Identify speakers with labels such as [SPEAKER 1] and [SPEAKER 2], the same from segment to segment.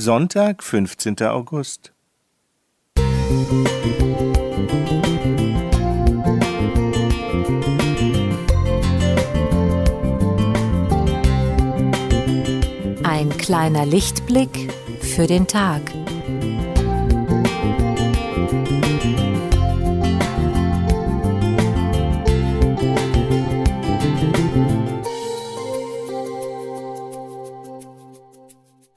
[SPEAKER 1] Sonntag, 15. August.
[SPEAKER 2] Ein kleiner Lichtblick für den Tag.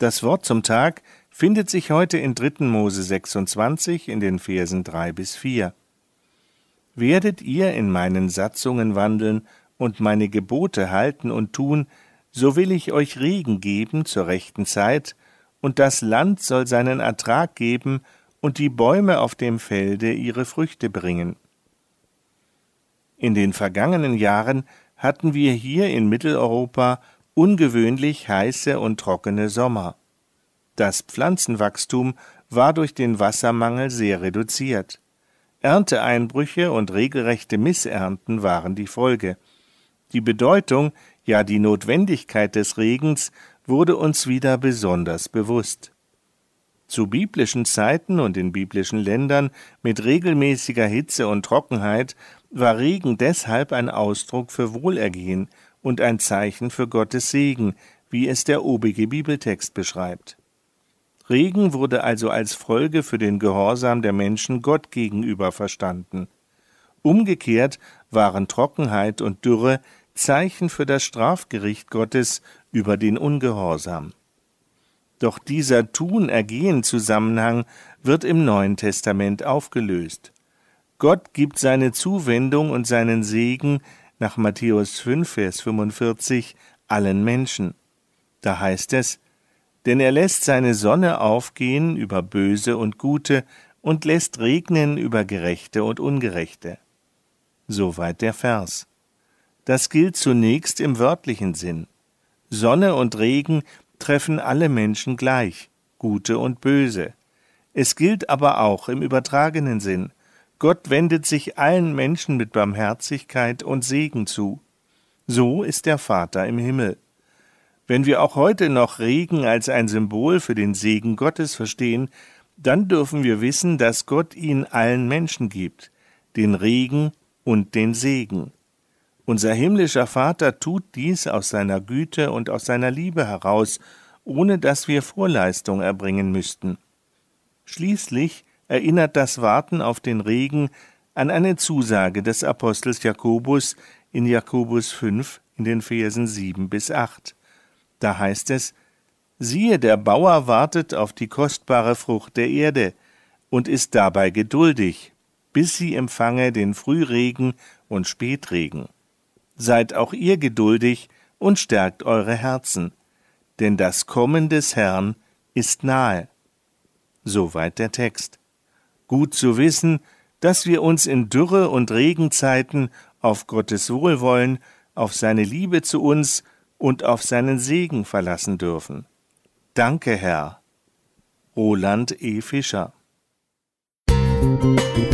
[SPEAKER 1] Das Wort zum Tag findet sich heute in 3. Mose 26 in den Versen 3 bis 4. Werdet ihr in meinen Satzungen wandeln und meine Gebote halten und tun, so will ich euch Regen geben zur rechten Zeit, und das Land soll seinen Ertrag geben, und die Bäume auf dem Felde ihre Früchte bringen. In den vergangenen Jahren hatten wir hier in Mitteleuropa ungewöhnlich heiße und trockene Sommer. Das Pflanzenwachstum war durch den Wassermangel sehr reduziert. Ernteeinbrüche und regelrechte Missernten waren die Folge. Die Bedeutung, ja die Notwendigkeit des Regens wurde uns wieder besonders bewusst. Zu biblischen Zeiten und in biblischen Ländern mit regelmäßiger Hitze und Trockenheit war Regen deshalb ein Ausdruck für Wohlergehen und ein Zeichen für Gottes Segen, wie es der obige Bibeltext beschreibt. Regen wurde also als Folge für den Gehorsam der Menschen Gott gegenüber verstanden. Umgekehrt waren Trockenheit und Dürre Zeichen für das Strafgericht Gottes über den Ungehorsam. Doch dieser Tun-Ergehen-Zusammenhang wird im Neuen Testament aufgelöst. Gott gibt seine Zuwendung und seinen Segen nach Matthäus 5, Vers 45 allen Menschen. Da heißt es, denn er lässt seine Sonne aufgehen über Böse und Gute und lässt regnen über Gerechte und Ungerechte. Soweit der Vers. Das gilt zunächst im wörtlichen Sinn. Sonne und Regen treffen alle Menschen gleich, Gute und Böse. Es gilt aber auch im übertragenen Sinn. Gott wendet sich allen Menschen mit Barmherzigkeit und Segen zu. So ist der Vater im Himmel. Wenn wir auch heute noch Regen als ein Symbol für den Segen Gottes verstehen, dann dürfen wir wissen, dass Gott ihn allen Menschen gibt, den Regen und den Segen. Unser himmlischer Vater tut dies aus seiner Güte und aus seiner Liebe heraus, ohne dass wir Vorleistung erbringen müssten. Schließlich erinnert das Warten auf den Regen an eine Zusage des Apostels Jakobus in Jakobus 5 in den Versen 7 bis 8. Da heißt es, siehe, der Bauer wartet auf die kostbare Frucht der Erde und ist dabei geduldig, bis sie empfange den Frühregen und Spätregen. Seid auch ihr geduldig und stärkt eure Herzen, denn das Kommen des Herrn ist nahe. Soweit der Text. Gut zu wissen, dass wir uns in Dürre und Regenzeiten auf Gottes Wohlwollen, auf seine Liebe zu uns und auf seinen Segen verlassen dürfen. Danke, Herr. Roland E. Fischer Musik